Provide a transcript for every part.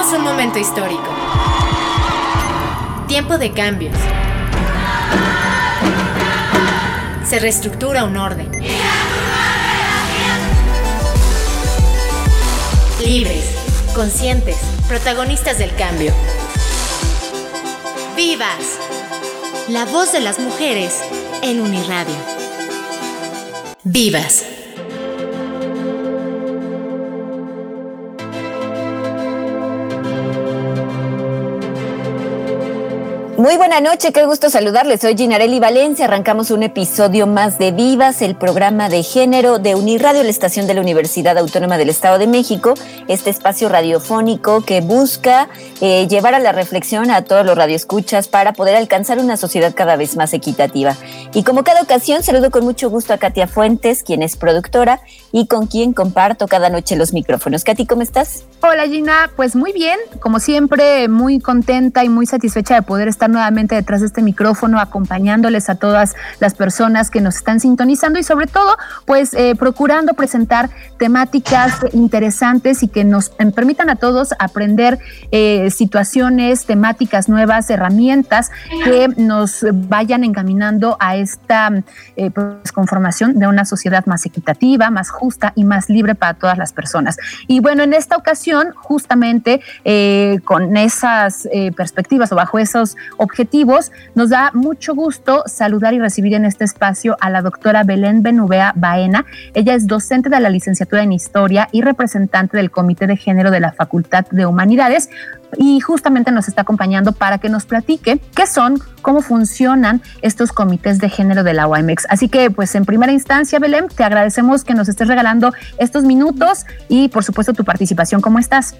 Un momento histórico. Tiempo de cambios. Se reestructura un orden. Libres, conscientes, protagonistas del cambio. ¡Vivas! La voz de las mujeres en Uniradio. ¡Vivas! Muy buena noche, qué gusto saludarles. Soy Ginarelli Valencia. Arrancamos un episodio más de Vivas, el programa de género de Uniradio, la estación de la Universidad Autónoma del Estado de México. Este espacio radiofónico que busca eh, llevar a la reflexión a todos los radioescuchas para poder alcanzar una sociedad cada vez más equitativa. Y como cada ocasión, saludo con mucho gusto a Katia Fuentes, quien es productora y con quien comparto cada noche los micrófonos. Katy, ¿cómo estás? Hola Gina, pues muy bien, como siempre, muy contenta y muy satisfecha de poder estar nuevamente detrás de este micrófono, acompañándoles a todas las personas que nos están sintonizando y sobre todo, pues eh, procurando presentar temáticas interesantes y que nos permitan a todos aprender eh, situaciones, temáticas nuevas, herramientas que nos vayan encaminando a esta eh, pues, conformación de una sociedad más equitativa, más justa y más libre para todas las personas. Y bueno, en esta ocasión, justamente con esas perspectivas o bajo esos objetivos. Nos da mucho gusto saludar y recibir en este espacio a la doctora Belén Benubea Baena. Ella es docente de la licenciatura en Historia y representante del Comité de Género de la Facultad de Humanidades y justamente nos está acompañando para que nos platique qué son, cómo funcionan estos comités de género de la OMX. Así que, pues en primera instancia, Belén, te agradecemos que nos estés regalando estos minutos y, por supuesto, tu participación. ¿Cómo estás?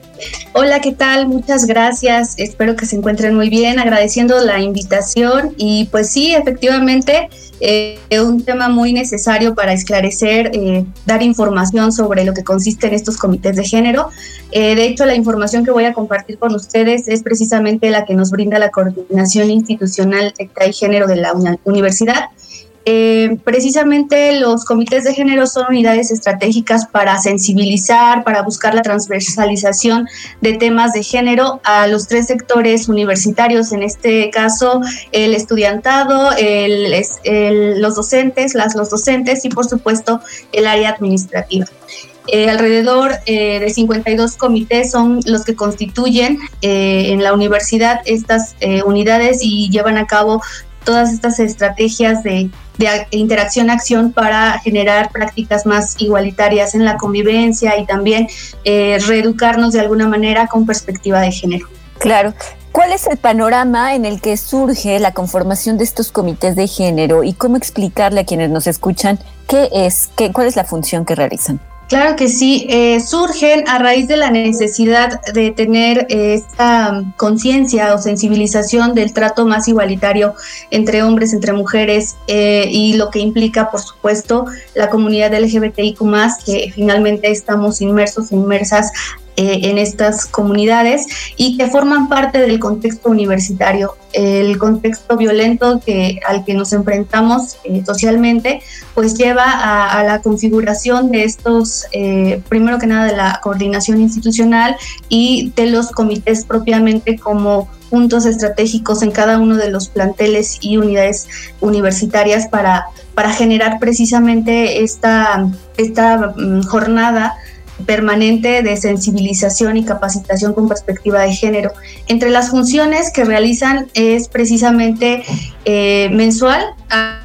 Hola, ¿qué tal? Muchas gracias. Espero que se encuentren muy bien, agradeciendo la invitación y pues sí, efectivamente, eh, un tema muy necesario para esclarecer, eh, dar información sobre lo que consiste en estos comités de género. Eh, de hecho, la información que voy a compartir con ustedes es precisamente la que nos brinda la Coordinación Institucional de Género de la Universidad. Eh, precisamente los comités de género son unidades estratégicas para sensibilizar, para buscar la transversalización de temas de género a los tres sectores universitarios, en este caso el estudiantado, los docentes, las, los docentes y por supuesto el área administrativa. Eh, alrededor eh, de 52 comités son los que constituyen eh, en la universidad estas unidades y llevan a cabo todas estas estrategias de, interacción-acción para generar prácticas más igualitarias en la convivencia y también reeducarnos de alguna manera con perspectiva de género. Claro. ¿Cuál es el panorama en el que surge la conformación de estos comités de género y cómo explicarle a quienes nos escuchan qué es, qué, cuál es la función que realizan? Claro que sí, eh, surgen a raíz de la necesidad de tener eh, esta conciencia o sensibilización del trato más igualitario entre hombres, entre mujeres eh, y lo que implica, por supuesto, la comunidad LGBTIQ, que finalmente estamos inmersos inmersas eh, en estas comunidades y que forman parte del contexto universitario, el contexto violento que, al que nos enfrentamos eh, socialmente, pues lleva a, la configuración de estos, eh, primero que nada, de la coordinación institucional y de los comités propiamente como puntos estratégicos en cada uno de los planteles y unidades universitarias para, para generar precisamente esta, esta mm, jornada permanente de sensibilización y capacitación con perspectiva de género. Entre las funciones que realizan es precisamente eh, mensual,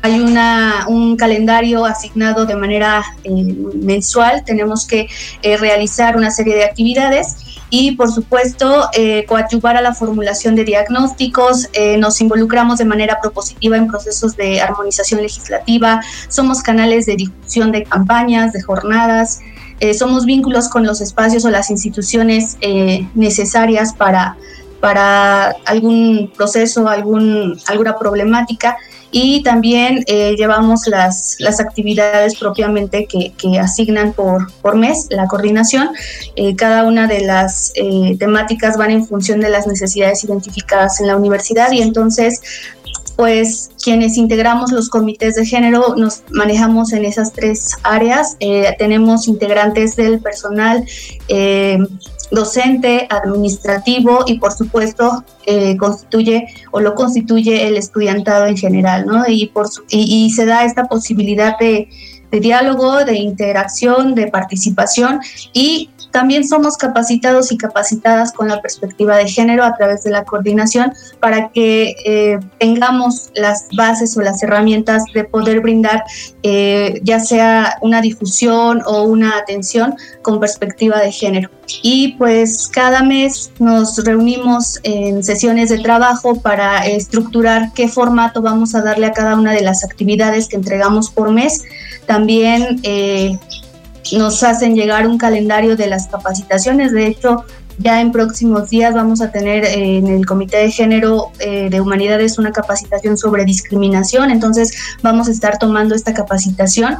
hay una, un calendario asignado de manera eh, mensual, tenemos que eh, realizar una serie de actividades y por supuesto coadyuvar a la formulación de diagnósticos, nos involucramos de manera propositiva en procesos de armonización legislativa, somos canales de difusión de campañas, de jornadas, eh, somos vínculos con los espacios o las instituciones eh, necesarias para, para algún proceso, algún, alguna problemática y también eh, llevamos las, las actividades propiamente que, que, asignan por, por mes la coordinación. cada una de las temáticas van en función de las necesidades identificadas en la universidad y entonces pues quienes integramos los comités de género nos manejamos en esas tres áreas. Eh, tenemos integrantes del personal eh, docente, administrativo y por supuesto eh, constituye o lo constituye el estudiantado en general, ¿no? Y, por y, se da esta posibilidad de, de diálogo, de interacción, de participación y también somos capacitados y capacitadas con la perspectiva de género a través de la coordinación para que eh, tengamos las bases o las herramientas de poder brindar eh, ya sea una difusión o una atención con perspectiva de género. Y pues cada mes nos reunimos en sesiones de trabajo para estructurar qué formato vamos a darle a cada una de las actividades que entregamos por mes. También eh, nos hacen llegar un calendario de las capacitaciones. De hecho, ya en próximos días vamos a tener eh, en el Comité de Género eh, de Humanidades una capacitación sobre discriminación, entonces vamos a estar tomando esta capacitación.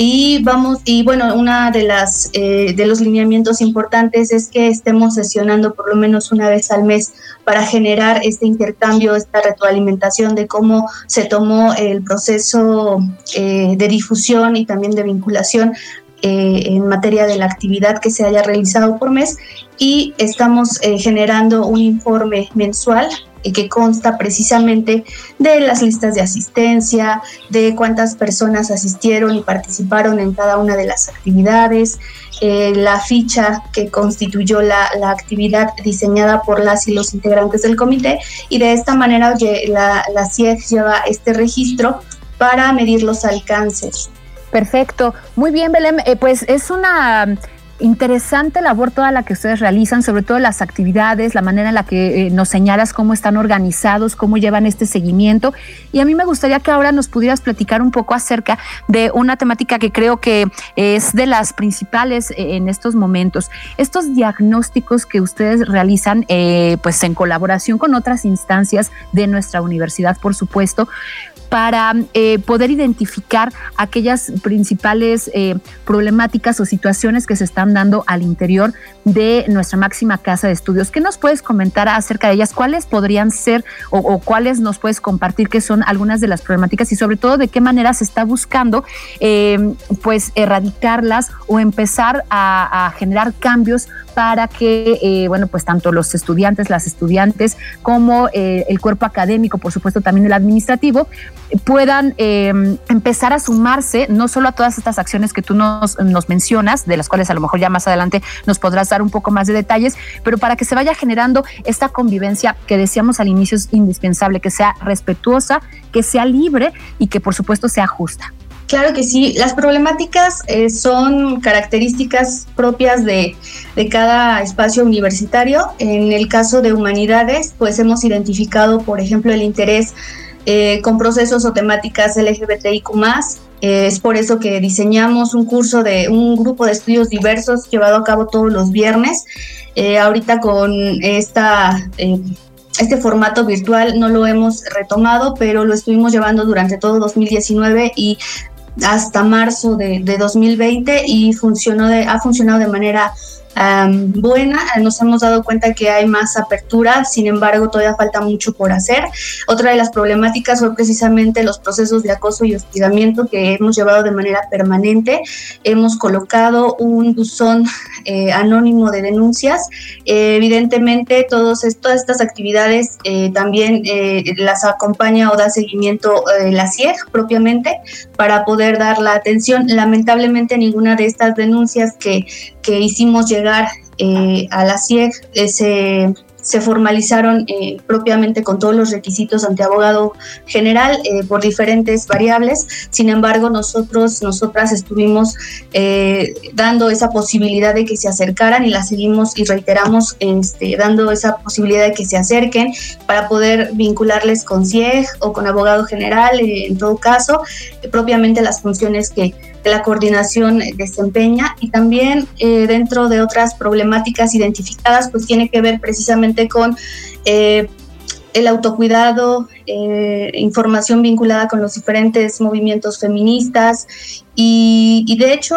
Y vamos y bueno una de las eh, de los lineamientos importantes es que estemos sesionando por lo menos una vez al mes para generar este intercambio, esta retroalimentación de cómo se tomó el proceso de difusión y también de vinculación eh, en materia de la actividad que se haya realizado por mes y estamos eh, generando un informe mensual eh, que consta precisamente de las listas de asistencia, de cuántas personas asistieron y participaron en cada una de las actividades, la ficha que constituyó la, la, actividad diseñada por las y los integrantes del comité y de esta manera la, la CIEG lleva este registro para medir los alcances Perfecto. Muy bien, Belém. Eh, pues es una interesante labor toda la que ustedes realizan, sobre todo las actividades, la manera en la que eh, nos señalas cómo están organizados, cómo llevan este seguimiento. Y a mí me gustaría que ahora nos pudieras platicar un poco acerca de una temática que creo que es de las principales eh, en estos momentos. Estos diagnósticos que ustedes realizan, pues en colaboración con otras instancias de nuestra universidad, por supuesto, para eh, poder identificar aquellas principales eh, problemáticas o situaciones que se están dando al interior de nuestra máxima casa de estudios. ¿Qué nos puedes comentar acerca de ellas? ¿Cuáles podrían ser o, cuáles nos puedes compartir que son algunas de las problemáticas y sobre todo de qué manera se está buscando eh, pues erradicarlas o empezar a, a generar cambios para que, eh, bueno, pues tanto los estudiantes, las estudiantes, como eh, el cuerpo académico, por supuesto también el administrativo, puedan eh, empezar a sumarse no solo a todas estas acciones que tú nos, nos mencionas, de las cuales a lo mejor ya más adelante nos podrás dar un poco más de detalles, pero para que se vaya generando esta convivencia que decíamos al inicio es indispensable, que sea respetuosa, que sea libre y que por supuesto sea justa. Claro que sí, las problemáticas eh, son características propias de, cada espacio universitario. En el caso de humanidades, pues hemos identificado, por ejemplo, el interés eh, con procesos o temáticas LGBTIQ eh, es por eso que diseñamos un curso de un grupo de estudios diversos llevado a cabo todos los viernes. ahorita con esta este formato virtual no lo hemos retomado, pero lo estuvimos llevando durante todo 2019 y hasta marzo de, de 2020 y funcionó de, ha funcionado de manera buena. Nos hemos dado cuenta que hay más apertura, sin embargo, todavía falta mucho por hacer. Otra de las problemáticas fue precisamente los procesos de acoso y hostigamiento que hemos llevado de manera permanente. Hemos colocado un buzón eh, anónimo de denuncias. Eh, evidentemente, todos, todas estas actividades eh, también las acompaña o da seguimiento la CIEG propiamente para poder dar la atención. Lamentablemente, ninguna de estas denuncias que, que hicimos llegar eh, a la CIEG eh, se, se, formalizaron eh, propiamente con todos los requisitos ante abogado general por diferentes variables. Sin embargo, nosotros, nosotras estuvimos dando esa posibilidad de que se acercaran y la seguimos y reiteramos este, dando esa posibilidad de que se acerquen para poder vincularles con CIEG o con abogado general, en todo caso, propiamente las funciones que la coordinación desempeña y también eh, dentro de otras problemáticas identificadas, pues tiene que ver precisamente con eh, el autocuidado, eh, información vinculada con los diferentes movimientos feministas y, de hecho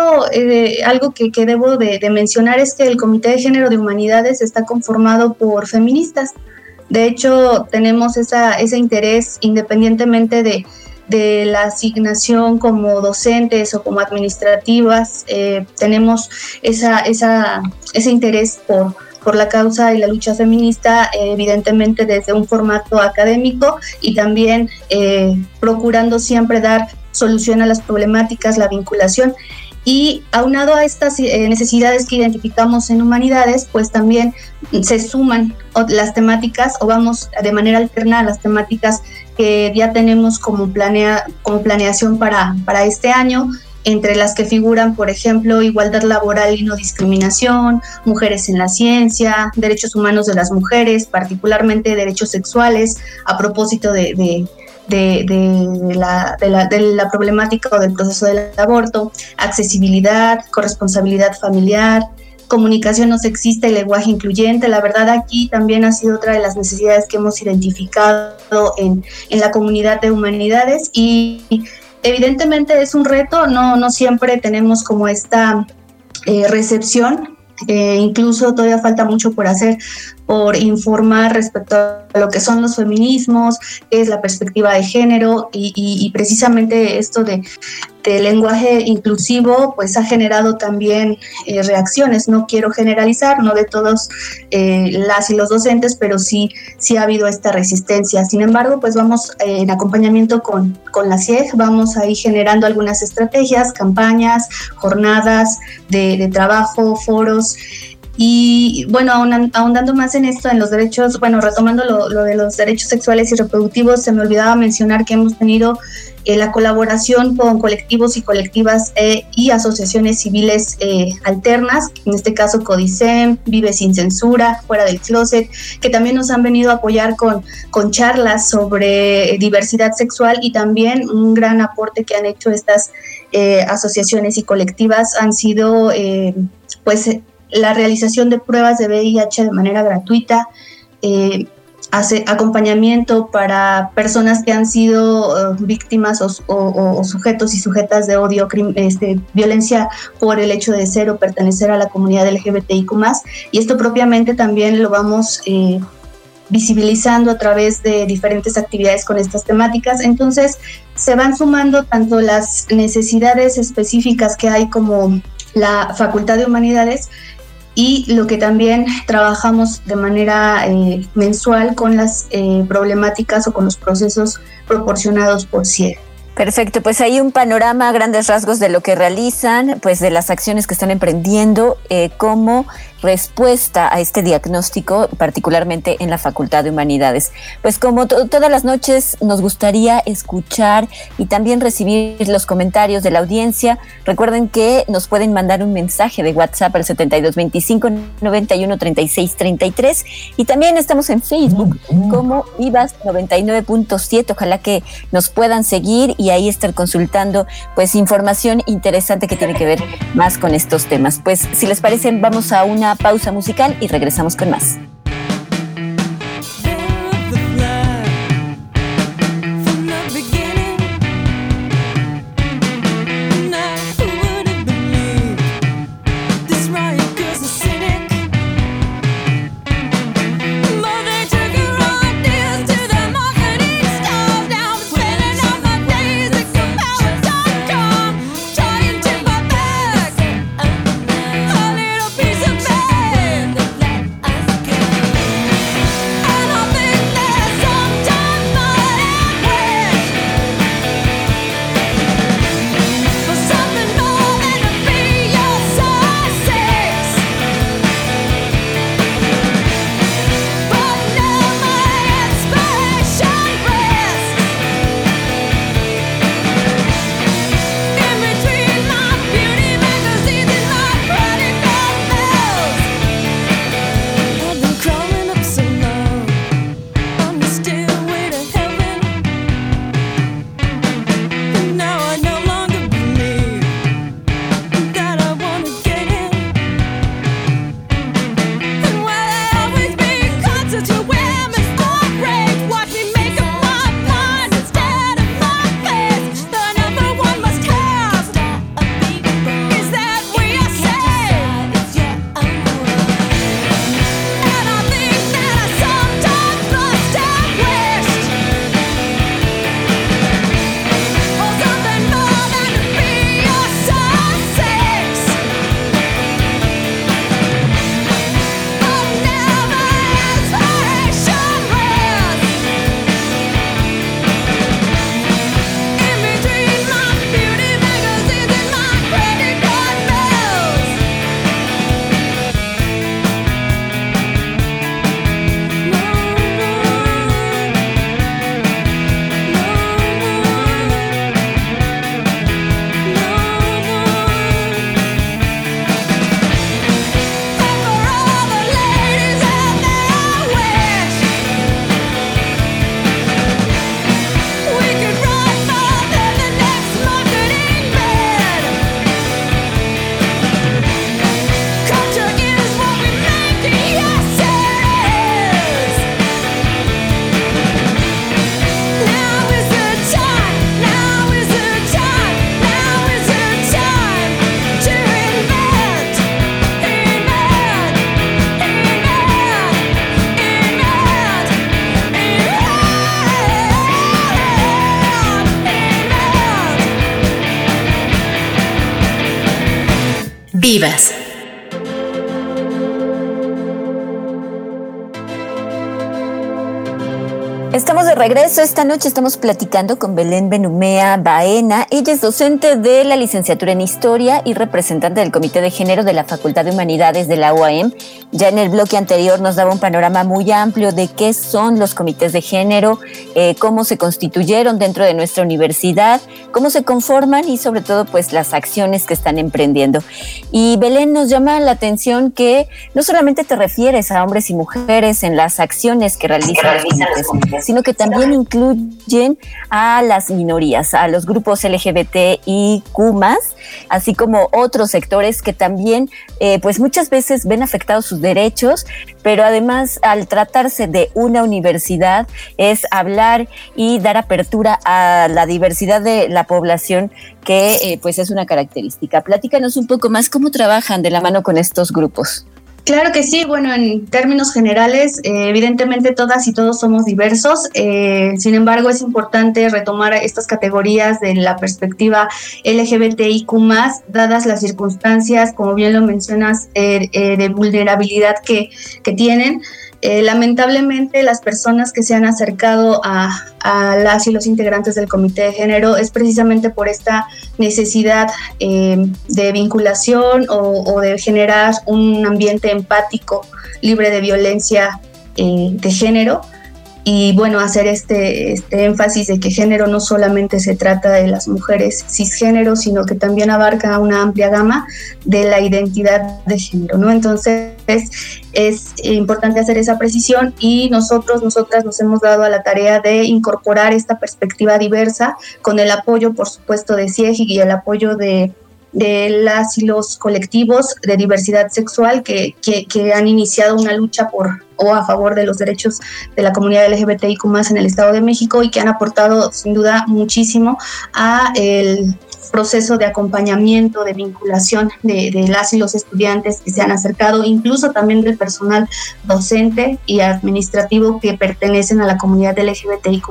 algo que, debo de, mencionar es que el Comité de Género de Humanidades está conformado por feministas. De hecho, tenemos esa, ese interés independientemente de, de la asignación como docentes o como administrativas, eh, tenemos esa, ese interés por, por la causa y la lucha feminista, evidentemente desde un formato académico y también procurando siempre dar solución a las problemáticas, la vinculación. Y aunado a estas eh, necesidades que identificamos en humanidades, pues también se suman las temáticas o vamos de manera alterna las temáticas que ya tenemos como, planea, como planeación para, para este año, entre las que figuran, por ejemplo, igualdad laboral y no discriminación, mujeres en la ciencia, derechos humanos de las mujeres, particularmente derechos sexuales, a propósito de, de, la, de, la, problemática o del proceso del aborto, accesibilidad, corresponsabilidad familiar, comunicación no sexista y lenguaje incluyente. La verdad aquí también ha sido otra de las necesidades que hemos identificado en, en la comunidad de humanidades y evidentemente es un reto, no, no siempre tenemos como esta eh, recepción. Eh, incluso todavía falta mucho por hacer, por informar respecto a lo que son los feminismos, qué es la perspectiva de género y, precisamente esto de, lenguaje inclusivo pues ha generado también eh, reacciones. No quiero generalizar, no de todos eh, las y los docentes, pero sí, sí ha habido esta resistencia. Sin embargo, pues vamos en acompañamiento con, con la CIEG, vamos a ir generando algunas estrategias, campañas, jornadas de trabajo, foros y bueno, ahondando más en esto, en los derechos, bueno, retomando lo, de los derechos sexuales y reproductivos, se me olvidaba mencionar que hemos tenido eh, la colaboración con colectivos y colectivas eh, y asociaciones civiles eh, alternas, en este caso Codicem, Vive sin Censura, Fuera del Closet, que también nos han venido a apoyar con, con charlas sobre diversidad sexual y también un gran aporte que han hecho estas asociaciones y colectivas han sido pues la realización de pruebas de VIH de manera gratuita, eh, hace acompañamiento para personas que han sido eh, víctimas o, sujetos y sujetas de odio, este, violencia por el hecho de ser o pertenecer a la comunidad LGBTIQ. Y esto propiamente también lo vamos eh, visibilizando a través de diferentes actividades con estas temáticas. Entonces, se van sumando tanto las necesidades específicas que hay como la Facultad de Humanidades, y lo que también trabajamos de manera eh, mensual con las eh, problemáticas o con los procesos proporcionados por CIE. Perfecto, pues hay un panorama grandes rasgos de lo que realizan, pues de las acciones que están emprendiendo, eh, como respuesta a este diagnóstico, particularmente en la Facultad de Humanidades. Pues como todas las noches nos gustaría escuchar y también recibir los comentarios de la audiencia. Recuerden que nos pueden mandar un mensaje de WhatsApp al 7225 91 36 33 y también estamos en Facebook como Vivas 99.7. Ojalá que nos puedan seguir y ahí estar consultando pues información interesante que tiene que ver más con estos temas. Pues si les parece vamos a una una pausa musical y regresamos con más. Estamos regreso. Esta noche estamos platicando con Belén Benumea Baena. Ella es docente de la licenciatura en Historia y representante del Comité de Género de la Facultad de Humanidades de la UAM. Ya en el bloque anterior nos daba un panorama muy amplio de qué son los comités de género, eh, cómo se constituyeron dentro de nuestra universidad, cómo se conforman y sobre todo pues las acciones que están emprendiendo. Y Belén nos llama la atención que no solamente te refieres a hombres y mujeres en las acciones que realizan los comités, sino que también incluyen a las minorías, a los grupos LGBT y Q así como otros sectores que también, eh, pues muchas veces ven afectados sus derechos, pero además al tratarse de una universidad es hablar y dar apertura a la diversidad de la población que eh, pues es una característica. Platícanos un poco más cómo trabajan de la mano con estos grupos. Claro que sí, bueno, en términos generales, eh, evidentemente todas y todos somos diversos, eh, sin embargo es importante retomar estas categorías de la perspectiva LGBTIQ, dadas las circunstancias, como bien lo mencionas, eh, de vulnerabilidad que, que tienen. Eh, lamentablemente las personas que se han acercado a, las y los integrantes del comité de género es precisamente por esta necesidad eh, de vinculación o, de generar un ambiente empático libre de violencia eh, de género y bueno, hacer este, este, énfasis de que género no solamente se trata de las mujeres cisgénero, sino que también abarca una amplia gama de la identidad de género, ¿no? Entonces es importante hacer esa precisión y nosotros, nosotras nos hemos dado a la tarea de incorporar esta perspectiva diversa con el apoyo, por supuesto, de CIEGI y el apoyo de de las y los colectivos de diversidad sexual que, que, han iniciado una lucha por o a favor de los derechos de la comunidad LGBTIQ más en el Estado de México y que han aportado sin duda muchísimo a el proceso de acompañamiento, de vinculación de, las y los estudiantes que se han acercado, incluso también del personal docente y administrativo que pertenecen a la comunidad LGBTIQ.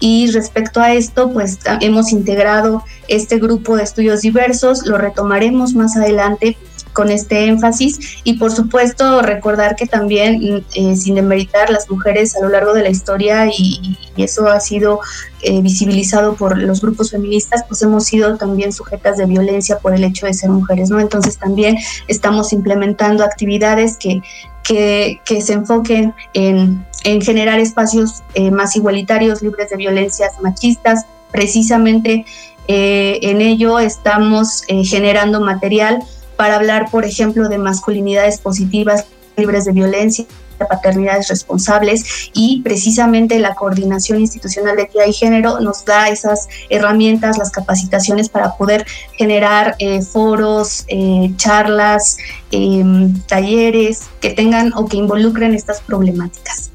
Y respecto a esto, pues hemos integrado este grupo de estudios diversos, lo retomaremos más adelante con este énfasis y por supuesto recordar que también eh, sin demeritar las mujeres a lo largo de la historia y, eso ha sido eh, visibilizado por los grupos feministas pues hemos sido también sujetas de violencia por el hecho de ser mujeres no entonces también estamos implementando actividades que que, que se enfoquen en, en generar espacios eh, más igualitarios libres de violencias machistas. Precisamente en ello estamos generando material para hablar, por ejemplo, de masculinidades positivas, libres de violencia paternidades responsables y precisamente la coordinación institucional de equidad y género nos da esas herramientas, las capacitaciones para poder generar eh, foros, eh, charlas, em, talleres que tengan o que involucren estas problemáticas.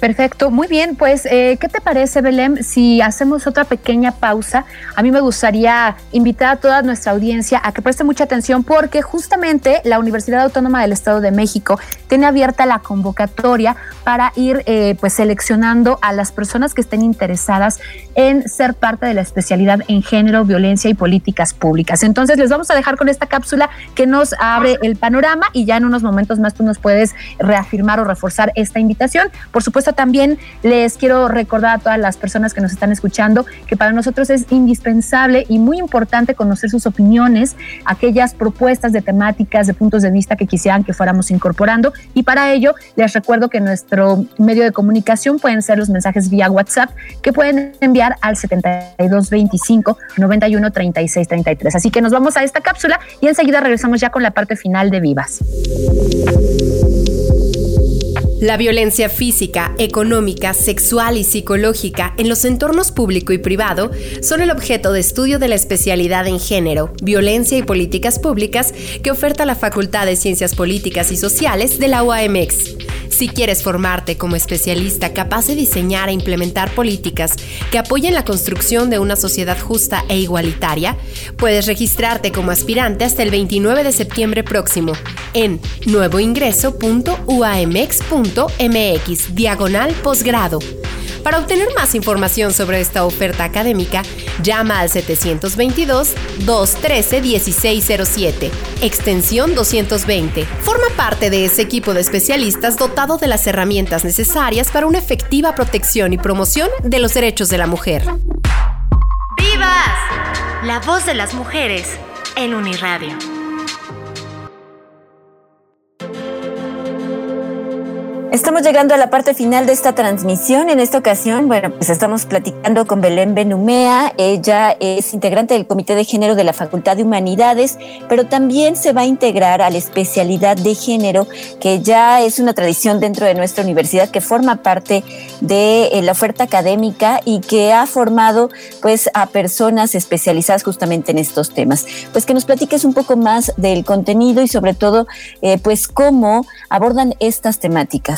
Perfecto, muy bien. Pues, eh, ¿qué te parece, Belém, si hacemos otra pequeña pausa? A mí me gustaría invitar a toda nuestra audiencia a que preste mucha atención porque justamente la Universidad Autónoma del Estado de México tiene abierta la convocatoria para ir eh, pues seleccionando a las personas que estén interesadas en ser parte de la especialidad en género, violencia y políticas públicas. Entonces, les vamos a dejar con esta cápsula que nos abre el panorama y ya en unos momentos más tú nos puedes reafirmar o reforzar esta invitación. Por supuesto, también les quiero recordar a todas las personas que nos están escuchando que para nosotros es indispensable y muy importante conocer sus opiniones, aquellas propuestas de temáticas, de puntos de vista que quisieran que fuéramos incorporando. Y para ello, les recuerdo que nuestro medio de comunicación pueden ser los mensajes vía WhatsApp que pueden enviar al 7225 91 36 33. Así que nos vamos a esta cápsula y enseguida regresamos ya con la parte final de Vivas. La violencia física, económica, sexual y psicológica en los entornos público y privado son el objeto de estudio de la especialidad en género, violencia y políticas públicas que oferta la Facultad de Ciencias Políticas y Sociales de la UAMX. Si quieres formarte como especialista capaz de diseñar e implementar políticas que apoyen la construcción de una sociedad justa e igualitaria, puedes registrarte como aspirante hasta el 29 de septiembre próximo en nuevoingreso.uamx.mx diagonal posgrado. Para obtener más información sobre esta oferta académica, Llama al 722-213-1607, extensión 220. Forma parte de ese equipo de especialistas dotado de las herramientas necesarias para una efectiva protección y promoción de los derechos de la mujer. ¡Vivas! La voz de las mujeres en Uniradio. Estamos llegando a la parte final de esta transmisión. En esta ocasión, bueno, pues estamos platicando con Belén Benumea. Ella es integrante del Comité de Género de la Facultad de Humanidades, pero también se va a integrar a la especialidad de género, que ya es una tradición dentro de nuestra universidad, que forma parte de eh, la oferta académica y que ha formado pues a personas especializadas justamente en estos temas. Pues que nos platiques un poco más del contenido y sobre todo eh, pues cómo abordan estas temáticas.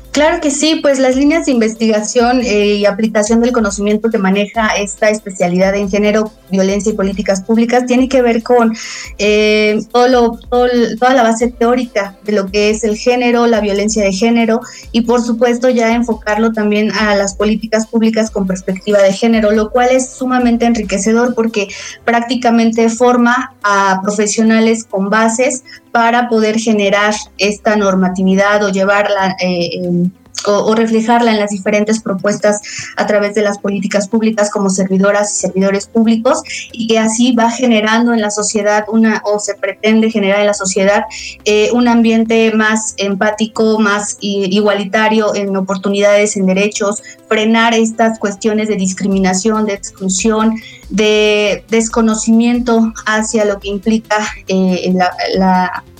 Claro que sí, pues las líneas de investigación eh, y aplicación del conocimiento que maneja esta especialidad en género, violencia y políticas públicas tiene que ver con eh, todo toda la base teórica de lo que es el género, la violencia de género y por supuesto ya enfocarlo también a las políticas públicas con perspectiva de género, lo cual es sumamente enriquecedor porque prácticamente forma a profesionales con bases para poder generar esta normatividad o llevarla eh, o, reflejarla en las diferentes propuestas a través de las políticas públicas como servidoras y servidores públicos y que así va generando en la sociedad una o se pretende generar en la sociedad eh, un ambiente más empático, más igualitario en oportunidades, en derechos, frenar estas cuestiones de discriminación, de exclusión, de desconocimiento hacia lo que implica eh,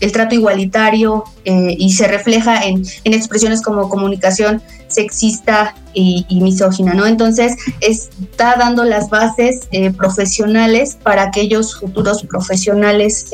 el trato igualitario eh, y se refleja en, expresiones como comunicación sexista y, misógina, ¿no? Entonces está dando las bases eh, profesionales para aquellos futuros profesionales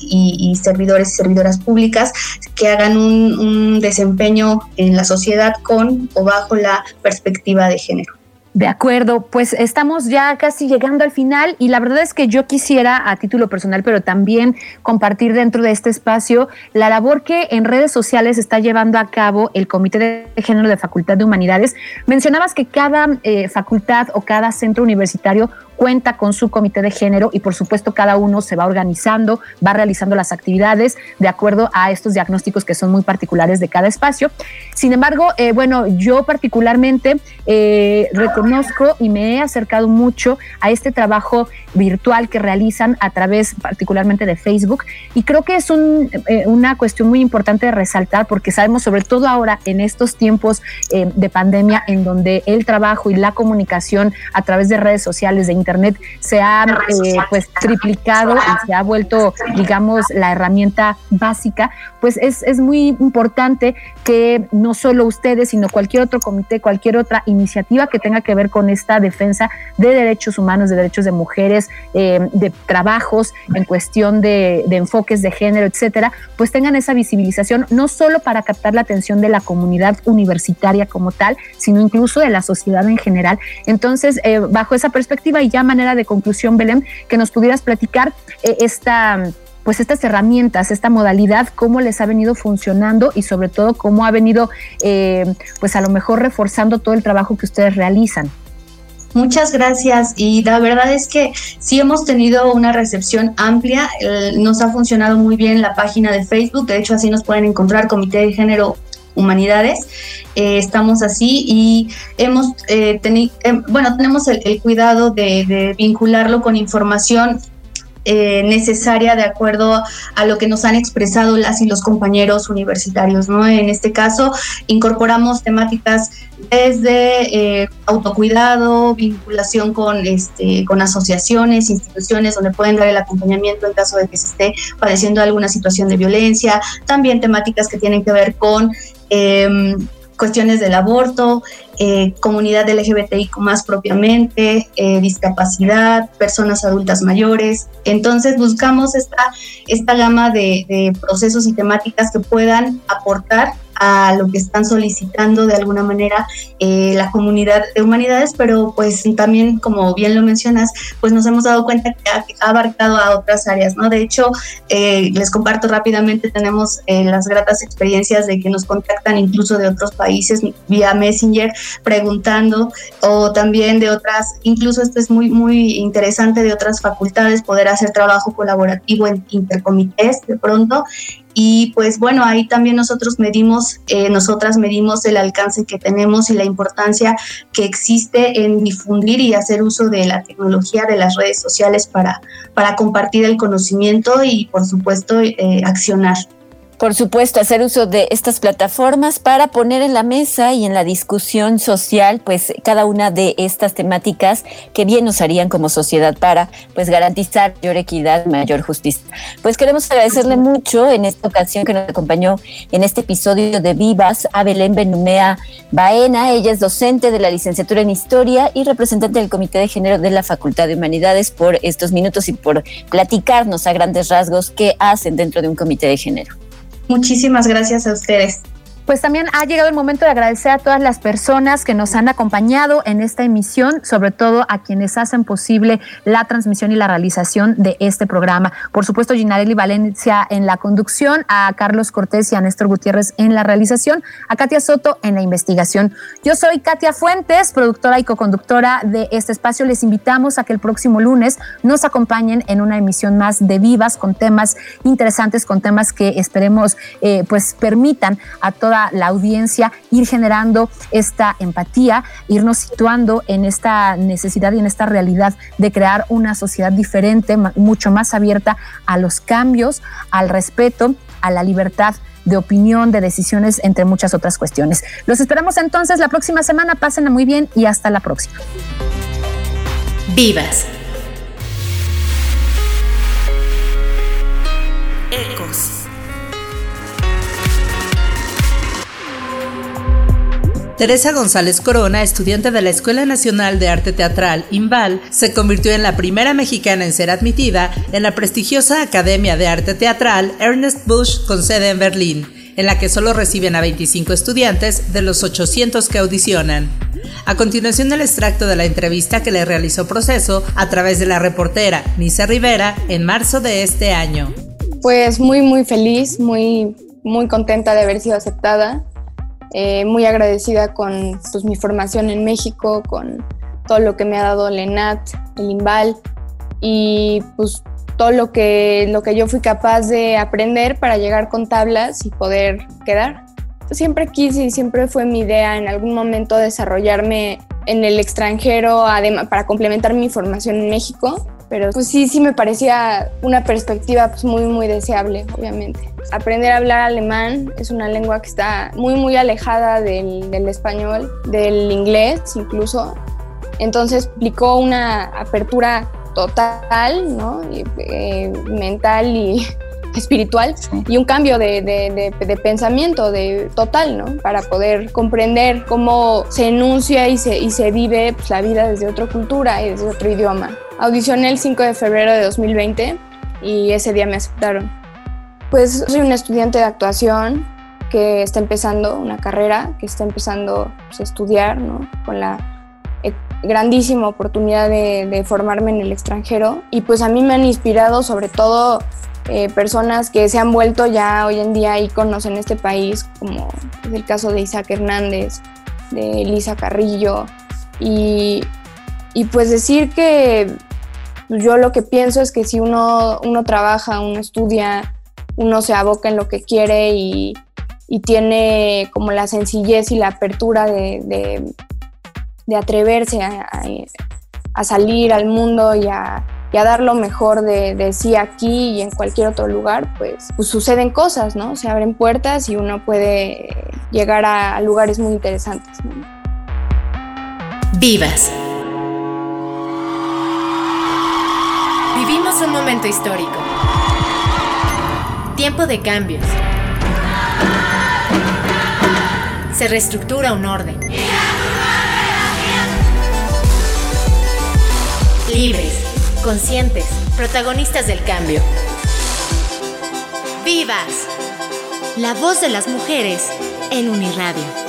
y, servidores y servidoras públicas que hagan un desempeño en la sociedad con o bajo la perspectiva de género. De acuerdo, pues estamos ya casi llegando al final y la verdad es que yo quisiera a título personal, pero también compartir dentro de este espacio la labor que en redes sociales está llevando a cabo el Comité de Género de Facultad de Humanidades. Mencionabas que cada eh, facultad o cada centro universitario cuenta con su comité de género y por supuesto cada uno se va organizando, va realizando las actividades de acuerdo a estos diagnósticos que son muy particulares de cada espacio. Sin embargo, eh, bueno, yo particularmente eh, reconozco y me he acercado mucho a este trabajo virtual que realizan a través particularmente de Facebook y creo que es eh, una cuestión muy importante de resaltar porque sabemos sobre todo ahora en estos tiempos de pandemia en donde el trabajo y la comunicación a través de redes sociales, de internet, Internet se ha eh, pues triplicado y se ha vuelto, digamos, la herramienta básica, pues es, es muy importante que no solo ustedes, sino cualquier otro comité, cualquier otra iniciativa que tenga que ver con esta defensa de derechos humanos, de derechos de mujeres, eh, de trabajos en cuestión de, de enfoques de género, etcétera, pues tengan esa visibilización, no solo para captar la atención de la comunidad universitaria como tal, sino incluso de la sociedad en general. Entonces, eh, bajo esa perspectiva y ya manera de conclusión, Belén, que nos pudieras platicar eh, esta pues estas herramientas, esta modalidad, cómo les ha venido funcionando y sobre todo cómo ha venido, eh, pues a lo mejor reforzando todo el trabajo que ustedes realizan. Muchas gracias. Y la verdad es que sí hemos tenido una recepción amplia, nos ha funcionado muy bien la página de Facebook, de hecho así nos pueden encontrar Comité de Género Humanidades. Eh, estamos así y hemos eh, tenido, eh, bueno, tenemos el, cuidado de, vincularlo con información necesaria de acuerdo a lo que nos han expresado las y los compañeros universitarios, ¿no? En este caso, incorporamos temáticas desde autocuidado, vinculación con, este, con asociaciones, instituciones donde pueden dar el acompañamiento en caso de que se esté padeciendo alguna situación de violencia, también temáticas que tienen que ver con eh, cuestiones del aborto, eh, comunidad LGBTI más propiamente, eh, discapacidad, personas adultas mayores. Entonces buscamos esta, esta gama de, procesos y temáticas que puedan aportar a lo que están solicitando de alguna manera eh, la comunidad de humanidades, pero pues también, como bien lo mencionas, pues nos hemos dado cuenta que ha, abarcado a otras áreas, ¿no? De hecho, eh, les comparto rápidamente, tenemos eh, las gratas experiencias de que nos contactan incluso de otros países vía Messenger preguntando o también de otras, incluso esto es muy, muy interesante, de otras facultades, poder hacer trabajo colaborativo en intercomités de pronto y pues bueno, ahí también nosotros medimos, eh, nosotras medimos el alcance que tenemos y la importancia que existe en difundir y hacer uso de la tecnología de las redes sociales para, para compartir el conocimiento y por supuesto eh, accionar por supuesto, hacer uso de estas plataformas para poner en la mesa y en la discusión social, pues cada una de estas temáticas que bien nos harían como sociedad para, pues garantizar mayor equidad, mayor justicia. Pues queremos agradecerle mucho en esta ocasión que nos acompañó en este episodio de Vivas a Belén Benumea Baena. Ella es docente de la licenciatura en Historia y representante del Comité de Género de la Facultad de Humanidades por estos minutos y por platicarnos a grandes rasgos qué hacen dentro de un comité de género. Muchísimas gracias a ustedes pues también ha llegado el momento de agradecer a todas las personas que nos han acompañado en esta emisión, sobre todo a quienes hacen posible la transmisión y la realización de este programa. Por supuesto, Ginarelli Valencia en la conducción, a Carlos Cortés y a Néstor Gutiérrez en la realización, a Katia Soto en la investigación. Yo soy Katia Fuentes, productora y co-conductora de este espacio. Les invitamos a que el próximo lunes nos acompañen en una emisión más de Vivas con temas interesantes, con temas que esperemos eh, pues permitan a la audiencia ir generando esta empatía, irnos situando en esta necesidad y en esta realidad de crear una sociedad diferente, mucho más abierta a los cambios, al respeto, a la libertad de opinión, de decisiones, entre muchas otras cuestiones. Los esperamos entonces la próxima semana. Pásenla muy bien y hasta la próxima. Vivas. Teresa González Corona, estudiante de la Escuela Nacional de Arte Teatral, IMBAL, se convirtió en la primera mexicana en ser admitida en la prestigiosa Academia de Arte Teatral Ernest Busch con sede en Berlín, en la que solo reciben a 25 estudiantes de los 800 que audicionan. A continuación el extracto de la entrevista que le realizó Proceso a través de la reportera Nisa Rivera en marzo de este año. Pues muy muy feliz, muy muy contenta de haber sido aceptada eh, muy agradecida con pues, mi formación en México, con todo lo que me ha dado el ENAT, el IMBAL y pues todo lo que, lo que yo fui capaz de aprender para llegar con tablas y poder quedar. Siempre quise y siempre fue mi idea en algún momento desarrollarme en el extranjero para complementar mi formación en México pero pues sí, sí me parecía una perspectiva pues muy, muy deseable, obviamente. Aprender a hablar alemán es una lengua que está muy, muy alejada del, del español, del inglés incluso. Entonces explicó una apertura total, ¿no? Eh, mental y espiritual y un cambio de, de, de, pensamiento de total, ¿no? Para poder comprender cómo se enuncia y se, y se vive pues, la vida desde otra cultura y desde otro idioma. Audicioné el 5 de febrero de 2020 y ese día me aceptaron. Pues soy una estudiante de actuación que está empezando una carrera, que está empezando pues, a estudiar, ¿no? Con la eh, grandísima oportunidad de, de, formarme en el extranjero. Y pues a mí me han inspirado sobre todo eh, personas que se han vuelto ya hoy en día íconos en este país, como es el caso de Isaac Hernández, de Elisa Carrillo. Y, y pues decir que yo lo que pienso es que si uno, uno trabaja, uno estudia, uno se aboca en lo que quiere y, tiene como la sencillez y la apertura de, atreverse a, salir al mundo y a, dar lo mejor de, sí aquí y en cualquier otro lugar, pues, pues, suceden cosas, ¿no? Se abren puertas y uno puede llegar a, lugares muy interesantes. Vivas. Vivimos un momento histórico. Tiempo de cambios. Se reestructura un orden. Libres, conscientes, protagonistas del cambio. ¡Vivas! La voz de las mujeres en Uniradio.